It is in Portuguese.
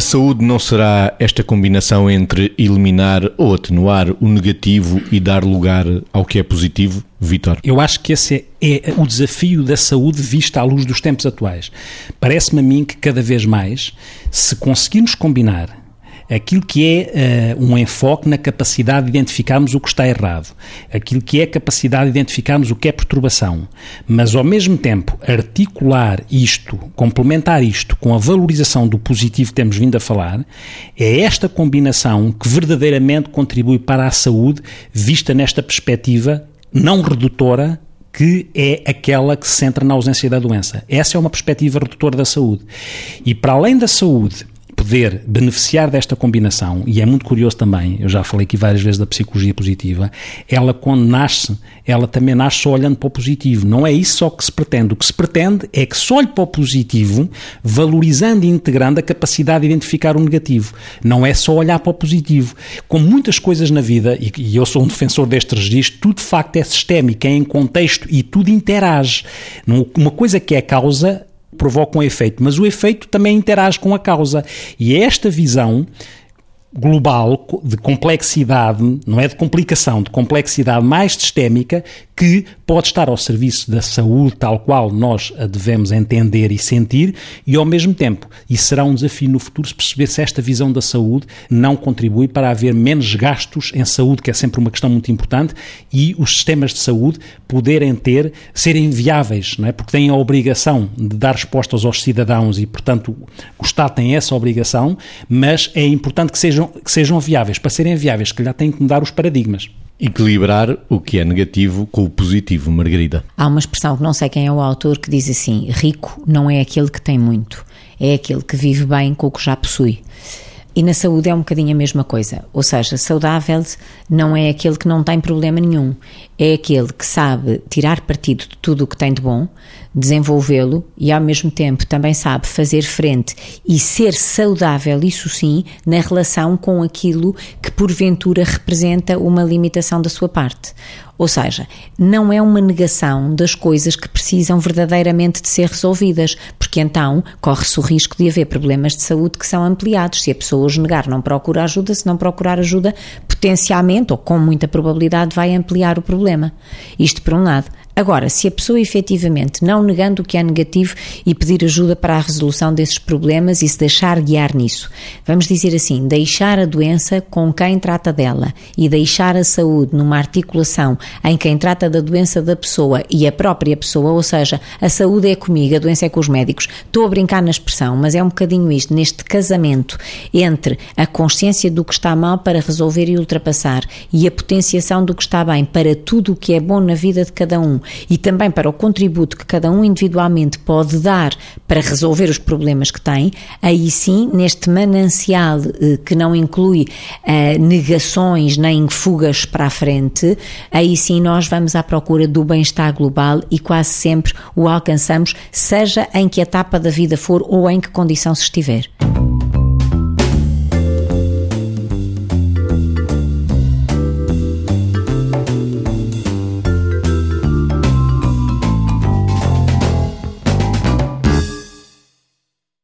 saúde não será esta combinação entre eliminar ou atenuar o negativo e dar lugar ao que é positivo, Vitor? Eu acho que esse é, é o desafio da saúde vista à luz dos tempos atuais. Parece-me a mim que cada vez mais, se conseguirmos combinar aquilo que é uh, um enfoque na capacidade de identificarmos o que está errado, aquilo que é a capacidade de identificarmos o que é perturbação, mas ao mesmo tempo articular isto, complementar isto com a valorização do positivo que temos vindo a falar, é esta combinação que verdadeiramente contribui para a saúde, vista nesta perspectiva não redutora que é aquela que se centra na ausência da doença. Essa é uma perspectiva redutora da saúde. E para além da saúde poder beneficiar desta combinação, e é muito curioso também, eu já falei aqui várias vezes da psicologia positiva, ela quando nasce, ela também nasce só olhando para o positivo. Não é isso só que se pretende. O que se pretende é que se olhe para o positivo, valorizando e integrando a capacidade de identificar o negativo. Não é só olhar para o positivo. Como muitas coisas na vida, e, e eu sou um defensor deste registro, tudo de facto é sistémico, é em contexto e tudo interage. Uma coisa que é causa provoca um efeito, mas o efeito também interage com a causa. E é esta visão global de complexidade, não é de complicação, de complexidade mais sistémica que pode estar ao serviço da saúde tal qual nós a devemos entender e sentir e ao mesmo tempo, e será um desafio no futuro se perceber se esta visão da saúde não contribui para haver menos gastos em saúde, que é sempre uma questão muito importante, e os sistemas de saúde poderem ter, serem viáveis, não é? porque têm a obrigação de dar respostas aos cidadãos e, portanto, o Estado tem essa obrigação, mas é importante que sejam, que sejam viáveis. Para serem viáveis, que já têm que mudar os paradigmas. Equilibrar o que é negativo com o positivo, Margarida. Há uma expressão que não sei quem é o autor que diz assim: rico não é aquele que tem muito, é aquele que vive bem com o que já possui. E na saúde é um bocadinho a mesma coisa. Ou seja, saudável não é aquele que não tem problema nenhum, é aquele que sabe tirar partido de tudo o que tem de bom, desenvolvê-lo e ao mesmo tempo também sabe fazer frente e ser saudável, isso sim, na relação com aquilo que porventura representa uma limitação da sua parte. Ou seja, não é uma negação das coisas que precisam verdadeiramente de ser resolvidas, porque então corre-se o risco de haver problemas de saúde que são ampliados. Se a pessoa os negar, não procura ajuda, se não procurar ajuda, potencialmente ou com muita probabilidade vai ampliar o problema. Isto por um lado. Agora, se a pessoa efetivamente, não negando o que é negativo e pedir ajuda para a resolução desses problemas e se deixar guiar nisso, vamos dizer assim, deixar a doença com quem trata dela e deixar a saúde numa articulação em quem trata da doença da pessoa e a própria pessoa, ou seja, a saúde é comigo, a doença é com os médicos. Estou a brincar na expressão, mas é um bocadinho isto, neste casamento entre a consciência do que está mal para resolver e ultrapassar e a potenciação do que está bem para tudo o que é bom na vida de cada um e também para o contributo que cada um individualmente pode dar para resolver os problemas que tem, aí sim, neste manancial eh, que não inclui eh, negações nem fugas para a frente, aí sim nós vamos à procura do bem-estar global e quase sempre o alcançamos, seja em que etapa da vida for ou em que condição se estiver.